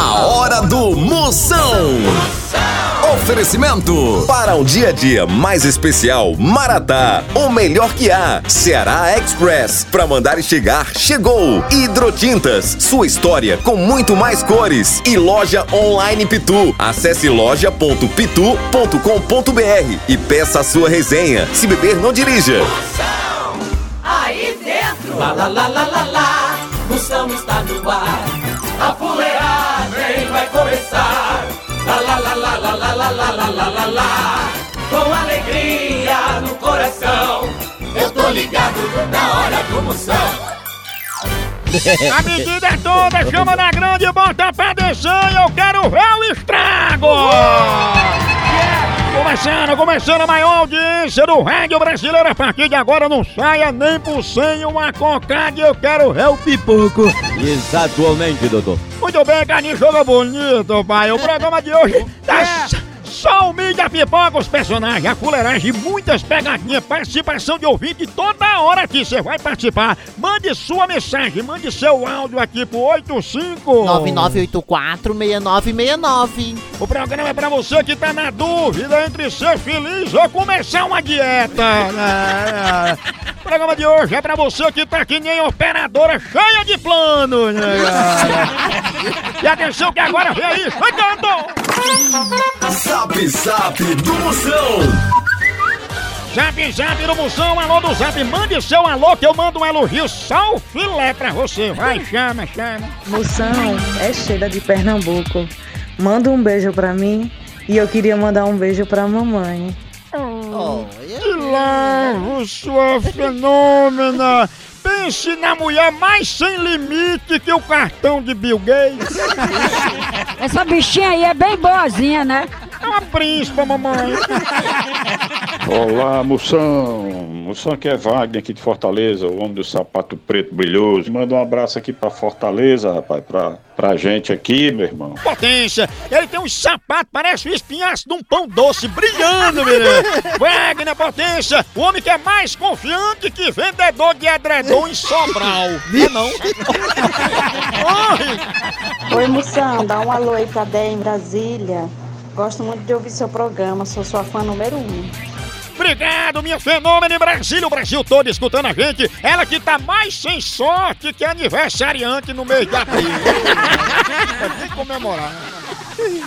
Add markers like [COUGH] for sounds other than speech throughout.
A hora do Moção. Oferecimento para um dia a dia mais especial, Maratá, o melhor que há. Ceará Express, para mandar e chegar, chegou. Hidrotintas, sua história com muito mais cores. E loja online Pitu. Acesse loja.pitu.com.br e peça a sua resenha. Se beber, não dirija. Aí dentro, lá lá lá lá lá lá, Moção está no ar. A vai começar. Lá lá lá lá lá lá lá lá lá lá lá lá. Com alegria no coração, eu tô ligado na hora do Moção. A medida é toda, chama na grande e bota pra descer e eu quero ver o estrago! Começando, começando a maior audiência do rádio brasileiro. A partir de agora não saia nem por sem uma cocada e eu quero ver o pipoco. Exatamente, doutor. Muito bem, Carlinhos, jogo bonito, pai. O programa de hoje tá só o mídia pipoca, os personagens, a fuleiragem, muitas pegadinhas, participação de ouvinte toda hora aqui. Você vai participar. Mande sua mensagem, mande seu áudio aqui pro 85 9984-6969. O programa é pra você que tá na dúvida entre ser feliz ou começar uma dieta. É, é. O programa de hoje é pra você que tá que nem operadora cheia de planos. [LAUGHS] E atenção que agora vem aí, chegando! Zap Zap do Moção. Zap Zap do Moção, alô do Zap, mande seu alô que eu mando um elogio só o filé pra você. Vai, chama, chama. Moção é cheia de Pernambuco. Manda um beijo pra mim e eu queria mandar um beijo pra mamãe. Que lavo, sua fenômena! Pense na mulher mais sem limite que o cartão de Bill Gates. [LAUGHS] Essa bichinha aí é bem boazinha, né? É uma príncipa, mamãe. [LAUGHS] Olá, Moção. Moção aqui é Wagner, aqui de Fortaleza, o homem do sapato preto brilhoso. Manda um abraço aqui pra Fortaleza, rapaz, pra, pra gente aqui, meu irmão. Potência! Ele tem um sapato, parece o espinhaço de um pão doce, brilhando, menino! [LAUGHS] Wagner Potência, o homem que é mais confiante que vendedor de edredom em Sobral. Não é não? [LAUGHS] Oi! Oi, Moção, dá um alô aí pra Dé em Brasília. Gosto muito de ouvir seu programa, sou sua fã número um. Obrigado, minha fenômeno em Brasília, o Brasil todo escutando a gente. Ela que tá mais sem sorte que aniversariante no mês de abril. Tem que comemorar.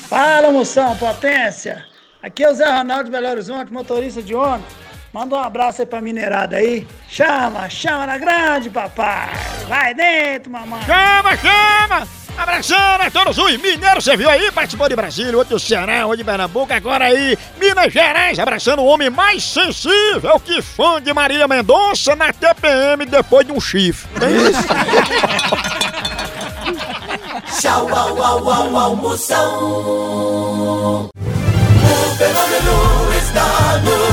Fala, moção, potência! Aqui é o Zé Ronaldo de Belo Horizonte, motorista de ônibus. Manda um abraço aí pra minerada aí. Chama, chama na grande, papai! Vai dentro, mamãe! Chama, chama! Abraçando a todos os mineiros, você viu aí? Participou de Brasília, outro Ceará, outro de Pernambuco, agora aí, Minas Gerais, abraçando o homem mais sensível que fã de Maria Mendonça na TPM depois de um chifre. Tem isso? [LAUGHS] Tchau, au, au, au, au, Moção. O fenômeno está no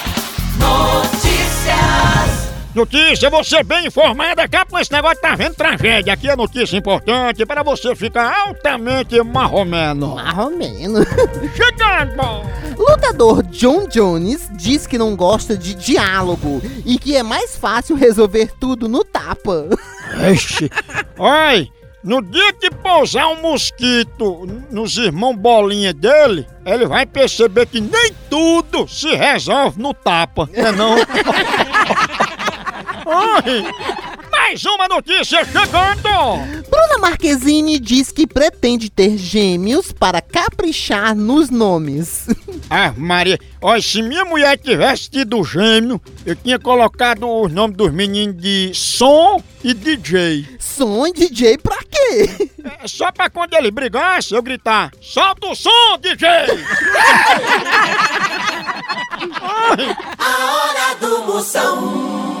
Notícia, você bem informada, com esse negócio, tá vendo tragédia. Aqui é notícia importante para você ficar altamente marromeno. Marromeno. [LAUGHS] Chegando! Lutador John Jones diz que não gosta de diálogo e que é mais fácil resolver tudo no tapa. [LAUGHS] Ixi. Oi, No dia que pousar um mosquito nos irmãos bolinha dele, ele vai perceber que nem tudo se resolve no tapa, né não? [LAUGHS] Ai, mais uma notícia chegando! Bruna Marquezine diz que pretende ter gêmeos para caprichar nos nomes. [LAUGHS] Ah, Maria, olha, se minha mulher tivesse tido gêmeo, eu tinha colocado os nomes dos meninos de Som e DJ. Som e DJ pra quê? É só pra quando ele brigasse, eu gritar: solta o som, DJ! [LAUGHS] A hora do Moção.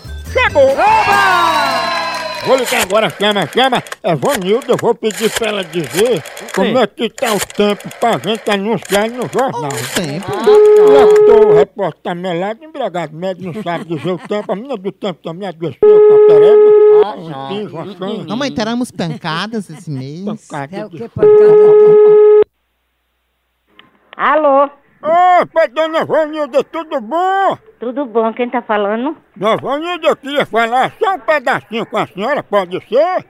chegou! Vou ligar agora, chama, chama. É Vanilda, eu vou pedir pra ela dizer como é que tá o tempo pra gente anunciar no jornal. Tempo. Eu tô repórter melado, embriagado médio não sabe dizer o tempo. A menina do tempo também adoeceu com a pereba. Um piso, uma sanha. Não, mãe, teremos pancadas esse mês. pancada É o de- que pancada? [LAUGHS] Alô, Opa, dona Vanilda, tudo bom? tudo bom? Quem tá falando? Dona Vanilda, eu queria falar só um pedacinho com a senhora, pode ser?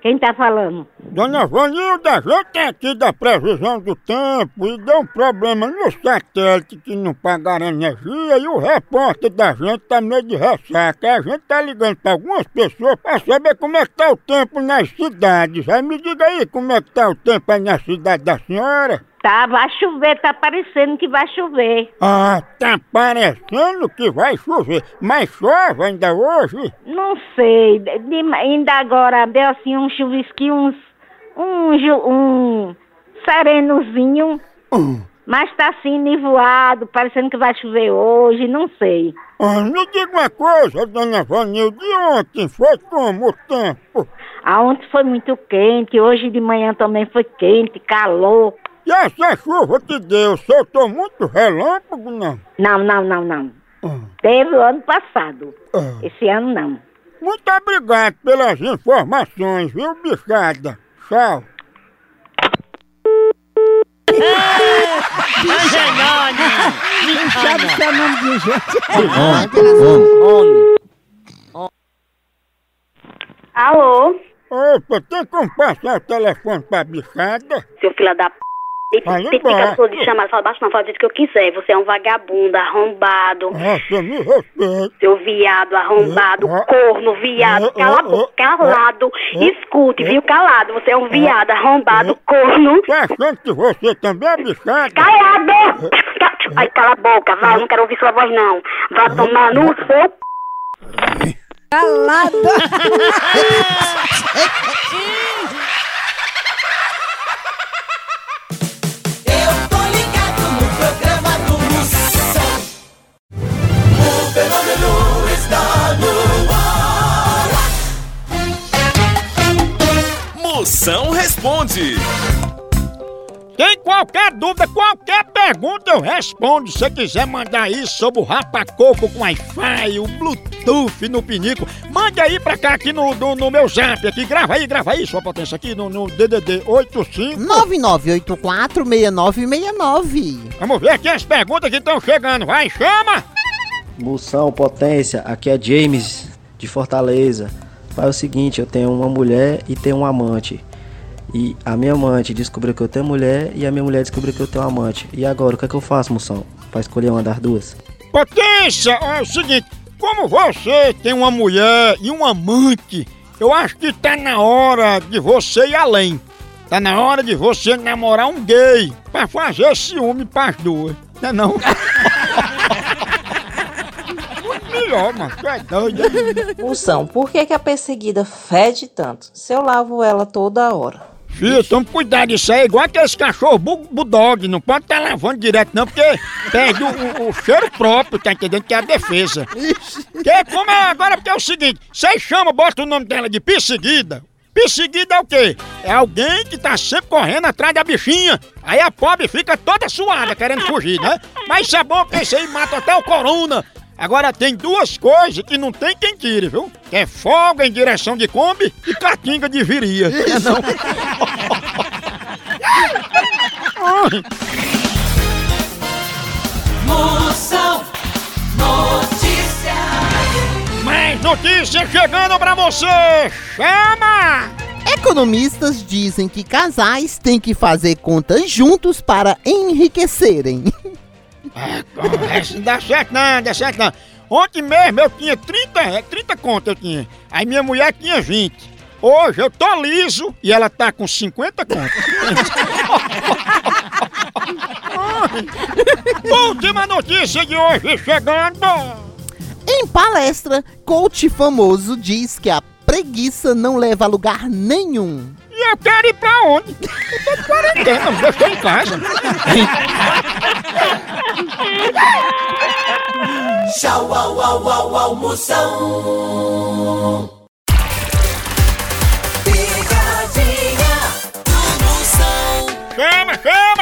Quem tá falando? Dona Vanilda, a gente é aqui da previsão do tempo e deu um problema no satélite que não pagaram energia e o repórter da gente tá meio de ressaca. A gente tá ligando pra algumas pessoas pra saber como é que tá o tempo nas cidades. Aí me diga aí como é que tá o tempo aí na cidade da senhora. Tá, vai chover, tá parecendo que vai chover. Ah, tá parecendo que vai chover, mas chove ainda hoje? Não sei, de- de- ainda agora deu assim um chuvisquinho, uns, um, ju- um serenozinho, mas tá assim nivoado, parecendo que vai chover hoje, não sei. Ah, me diga uma coisa, dona Vanilda, de ontem foi como o tempo? A ontem foi muito quente, hoje de manhã também foi quente, calor. E essa chuva que deu, soltou muito relâmpago, não? Não, não, não, não. Ah, Teve o ano passado, ah. esse ano não. Muito obrigado pelas informações, viu, bichada? Tchau. Sabe que é nome de gente? Alô? Opa, tem como passar o telefone pra bichada? Seu filho da p. Vai Tem embora. ficar de chamar, fala baixo não, fala do que eu quiser. Você é um vagabundo, arrombado. Nossa, me respeita. Seu viado, arrombado, Ah, ah. corno, viado, Ah, cala a ah, boca, ah, calado. ah, Escute, ah, viu, calado. Você é um viado, arrombado, ah. corno. Tá achando que você também é bichada? Calado! Ai, cala a boca, vai, eu não quero ouvir sua voz, não. Vá tomar no seu Calado. [LAUGHS] [LAUGHS] Moção responde. Tem qualquer dúvida, qualquer pergunta eu respondo. Se você quiser mandar aí sobre o rapacoco com Wi-Fi, o Bluetooth no pinico, mande aí pra cá aqui no, no, no meu zap aqui. Grava aí, grava aí, sua potência aqui no, no DDD 85. 99846969. Vamos ver aqui as perguntas que estão chegando. Vai, chama! Moção, potência, aqui é James de Fortaleza. É o seguinte, eu tenho uma mulher e tenho um amante. E a minha amante descobriu que eu tenho mulher e a minha mulher descobriu que eu tenho amante. E agora, o que é que eu faço, moção? Pra escolher uma das duas? Potência, é o seguinte, como você tem uma mulher e um amante, eu acho que tá na hora de você ir além. Tá na hora de você namorar um gay pra fazer ciúme pras duas. Não é [LAUGHS] não? Muito melhor, mano. Tu é doido. hein? Moção, por que, que a perseguida fede tanto? Se eu lavo ela toda hora. Filho, toma cuidado, isso aí é igual aqueles cachorros bu bulldog, não pode estar lavando direto não, porque perde o, o- cheiro próprio, tá entendendo? Que é a defesa. Que como é agora, porque é o seguinte, vocês chamam, bota o nome dela de perseguida. Perseguida é o quê? É alguém que tá sempre correndo atrás da bichinha. Aí a pobre fica toda suada, querendo fugir, né? Mas isso é bom, porque isso aí mata até o corona. Agora tem duas coisas que não tem quem tire, viu? Que é folga em direção de Kombi e catinga de viria. É não. Moção Notícias. Mais notícias chegando pra você! Chama! Economistas dizem que casais têm que fazer contas juntos para enriquecerem. [LAUGHS] Isso não dá certo não, dá certo não. Ontem mesmo eu tinha 30, é, 30 contas eu tinha. Aí minha mulher tinha 20. Hoje eu tô liso e ela tá com 50 contas. [LAUGHS] Última notícia de hoje chegando. Em palestra, coach famoso diz que a preguiça não leva a lugar nenhum. Eu quero ir pra onde? Eu tô de quarentena, eu estou em casa. Tchau, au, au, au, au, Moção. Picadinha do Moção. Chama, chama!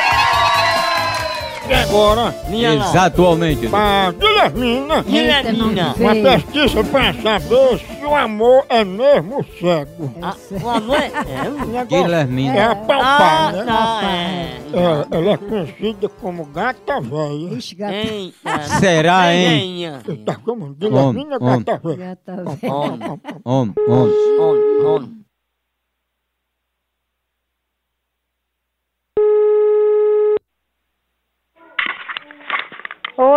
Agora? Exatamente. Pra Guilhermina. Guilhermina. Uma pesquisa pra saber se o amor é mesmo cego. O amor é. Guilhermina. É apalpar, Ah, né? tá, é. Ela, ela é conhecida como gata velha. Eita. Será, hein? Você tá como? Guilhermina gata velha. Homem. Homem, homem. Homem, homem.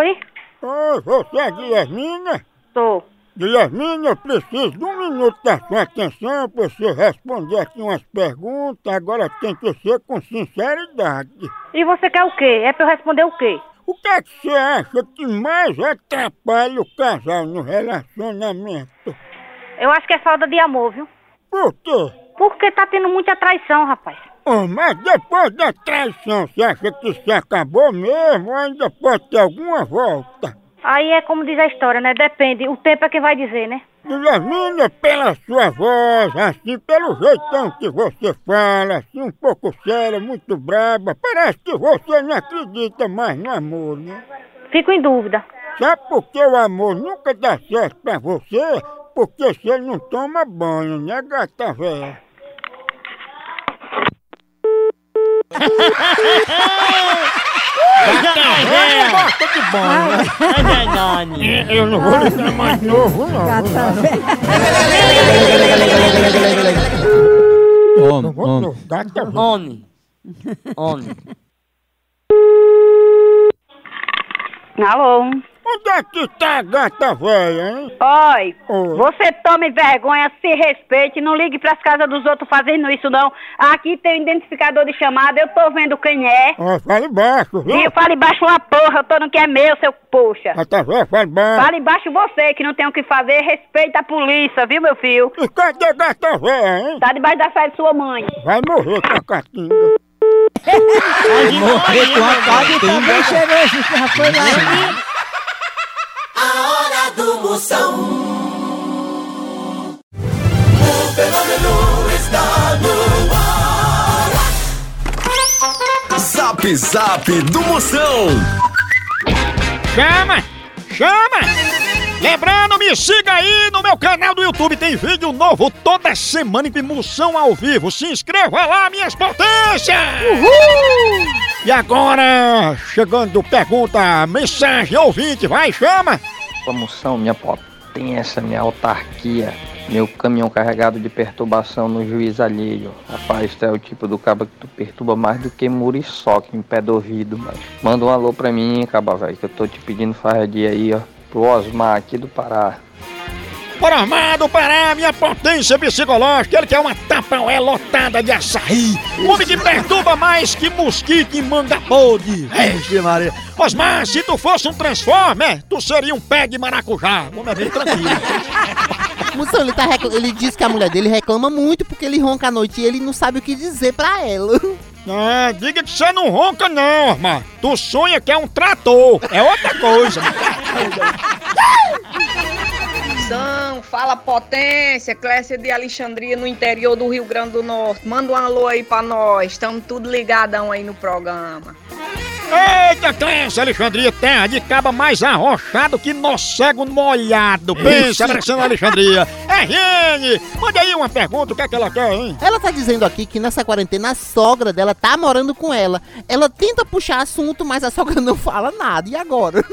Oi? Oi, você é Guilhermina? Tô. Guilhermina, eu preciso de um minuto da sua atenção para você responder aqui umas perguntas. Agora tem que ser com sinceridade. E você quer o quê? É pra eu responder o quê? O que é que você acha que mais atrapalha o casal no relacionamento? Eu acho que é falta de amor, viu? Por quê? Porque tá tendo muita traição, rapaz. Oh, mas depois da traição, você acha que isso acabou mesmo ou ainda pode ter alguma volta? Aí é como diz a história, né? Depende. O tempo é quem vai dizer, né? Guilhermina, pela sua voz, assim, pelo jeitão que você fala, assim, um pouco séria, muito braba, parece que você não acredita mais no amor, né? Fico em dúvida. Sabe por que o amor nunca dá certo pra você? Porque você não toma banho, né, gata véia? Gata véia gosta de banho, né? É verdade. Eu não vou ligar mais novo, não. Homem, homem. Gata véia. Homem. Homem. Alô? Onde é que tá a gata véia, hein? Oi, Oi. você tome vergonha, se respeite, não ligue pras casas dos outros fazendo isso não. Aqui tem um identificador de chamada, eu tô vendo quem é. Ó, fale baixo, viu? E fale baixo uma porra, eu tô no que é meu, seu poxa. Gata véia, fale baixo. Fale baixo você, que não tem o que fazer, respeita a polícia, viu, meu filho? E cadê a gata véia, hein? Tá debaixo da saia de sua mãe. Vai morrer com a catinga. Morrer com a catinga. A hora do Moção. O fenômeno está no ar. Zap Zap do Moção. Chama! Chama! Lembrando, me siga aí no meu canal do YouTube, tem vídeo novo toda semana em Moção ao vivo. Se inscreva lá, minhas potências! Uhul! E agora, chegando pergunta, mensagem ouvinte, vai, chama! Promoção, minha potência, minha autarquia, meu caminhão carregado de perturbação no juiz alheio. Rapaz, tu é o tipo do cabo que tu perturba mais do que muriçoca em pé do ouvido, mas manda um alô pra mim, caba, velho, que eu tô te pedindo farradia aí, ó, pro Osmar aqui do Pará. Bora armado Pará, minha potência psicológica, ele quer uma tapaué lotada de açaí. Homem que perturba mais que mosquito em manga podre. Vixe Maria. Osmar, se tu fosse um Transformer, tu seria um pé de maracujá. Vamos é bem tranquilo. [LAUGHS] Moção, ele, tá recla- ele diz que a mulher dele reclama muito porque ele ronca à noite e ele não sabe o que dizer pra ela. Ah, diga que você não ronca não, Osmar. Tu sonha que é um trator, é outra coisa. [LAUGHS] São, fala potência, Clécia de Alexandria no interior do Rio Grande do Norte. Manda um alô aí pra nós, estamos tudo ligadão aí no programa. Eita, Clécia, Alexandria, terra de caba mais arrochado que nó cego molhado. Pensa, parecendo Alexandria. RN, manda aí uma pergunta, o que é que ela quer, hein? Ela tá dizendo aqui que nessa quarentena a sogra dela tá morando com ela. Ela tenta puxar assunto, mas a sogra não fala nada. E agora?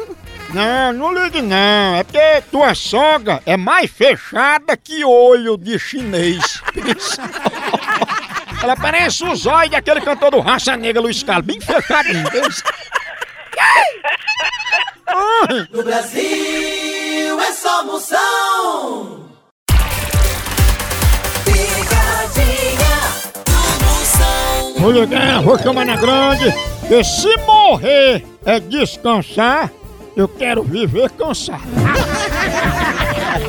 Não, não ligue não. É porque tua sogra é mais fechada que olho de chinês. [LAUGHS] Ela parece o zóio daquele cantor do Raça Negra, Luiz Carlos, bem fechadinho. No Brasil é só moção. Picadinha do moção. Vou ligar, vou chamar na grande. Porque se morrer é descansar, eu quero viver cansado.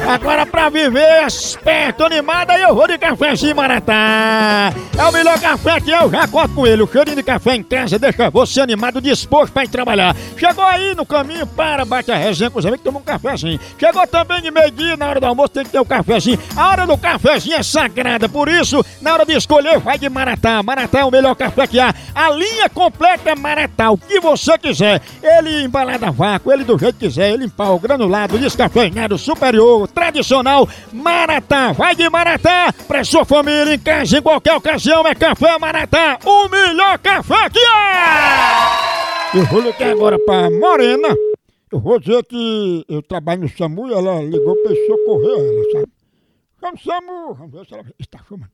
Agora pra viver esperto, animado, aí eu vou de cafezinho Maratá. É o melhor café que eu já conto com ele. O cheirinho de café em casa deixa você animado, disposto pra ir trabalhar. Chegou aí no caminho, para, bate a resenha com os amigos, toma um cafezinho. Chegou também de meio-dia, na hora do almoço tem que ter o cafezinho. A hora do cafezinho é sagrada, por isso, na hora de escolher, vai de Maratá. Maratá é o melhor café que há. A linha completa é Maratá, o que você quiser. Ele embalado a vácuo, ele do jeito que quiser, ele em pau, granulado, descafeinado, superior, tradicional. Maratá, vai de Maratá. Pra sua família, em casa, em qualquer ocasião, é Café Maratá, o melhor café que há. Eu vou ligar agora pra Morena. Eu vou dizer que eu trabalho no SAMU e ela ligou pra eu socorrer ela, sabe? Vamos, SAMU! Vamos ver se ela está chamando.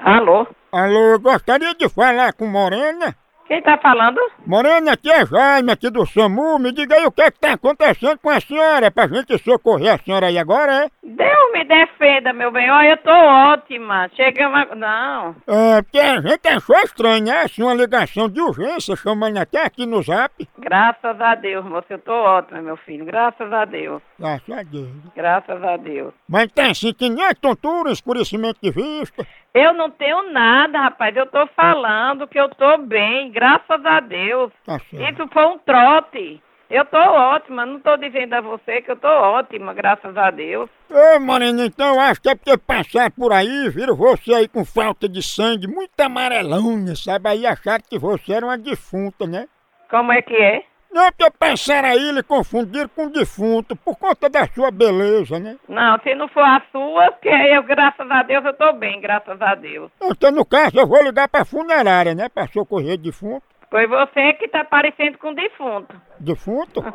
Alô? Alô, gostaria de falar com Morena. Quem tá falando? Morena, aqui é Jaime, aqui do SAMU. Me diga aí o que é que tá acontecendo com a senhora, pra gente socorrer a senhora aí agora, é? Deus me defenda, meu bem. Olha, eu tô ótima. Chega uma... Não. É, porque a gente achou estranho, né? Assim, uma ligação de urgência, chamando até aqui no zap. Graças a Deus, moço. Eu tô ótima, meu filho. Graças a Deus. Graças a Deus. Graças a Deus. Mas tem assim que nem tontura, escurecimento de vista. Eu não tenho nada, rapaz. Eu tô falando que eu tô bem. Graças a Deus. Tá. Isso foi um trote. Eu tô ótima. Não tô dizendo a você que eu tô ótima, graças a Deus. Ô, Morena, então eu acho que é porque passar por aí, viram você aí com falta de sangue, muito amarelona, sabe? Aí acharam que você era uma defunta, né? Como é que é? Não, porque passaram aí e lhe confundiram com defunto por conta da sua beleza, né? Não, se não for a sua, que eu, graças a Deus, eu tô bem, graças a Deus. Então, no caso, eu vou ligar pra funerária, né? Pra socorrer defunto. Foi você que tá parecendo com defunto. Defunto? [LAUGHS]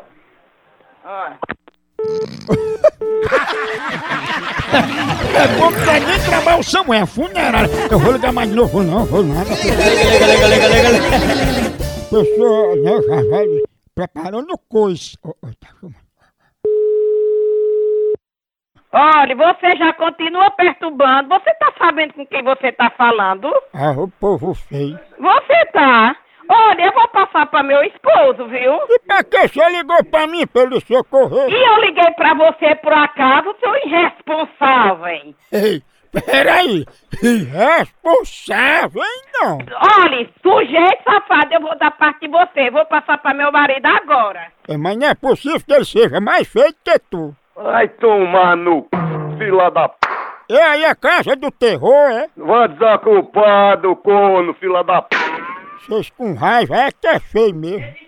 Olha. É bom é nem trabalho, Samuel, é funerária. Eu vou ligar mais de novo, não, vou nada. Liga, liga, liga, liga, liga. Pessoa, né, preparando o coice. Tá. Olha, você já continua perturbando. Você tá sabendo com quem você tá falando? Ah, o povo feio. Você tá. Olha, eu vou passar pra meu esposo, viu? E pra que você ligou pra mim pra ele socorrer? E eu liguei pra você por acaso, seu irresponsável. Ei, peraí. Irresponsável, hein, não? Olha, sujeito safado, eu vou dar parte de você. Vou passar pra meu marido agora. É, mas não é possível que ele seja mais feio que tu. Vai tomar no fila da p... E aí a casa do terror, é? Vai desocupado, corno, fila da p... Vocês com raiva é que é feio mesmo.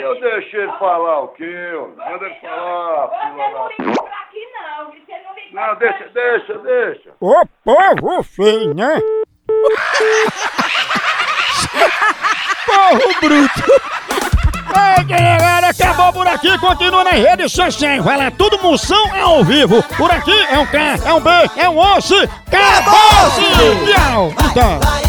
Eu deixei ele falar o quê? ó? Manda ele falar, filha da... Não, deixa, deixa, deixa. Ô povo feio, né? [LAUGHS] Porro bruto! Ei, galera, acabou por aqui, continua nas redes sociais. Vai lá, tudo moção é ao vivo. Por aqui é um K, é um B, é um osso. Acabou-se! Tchau! Então.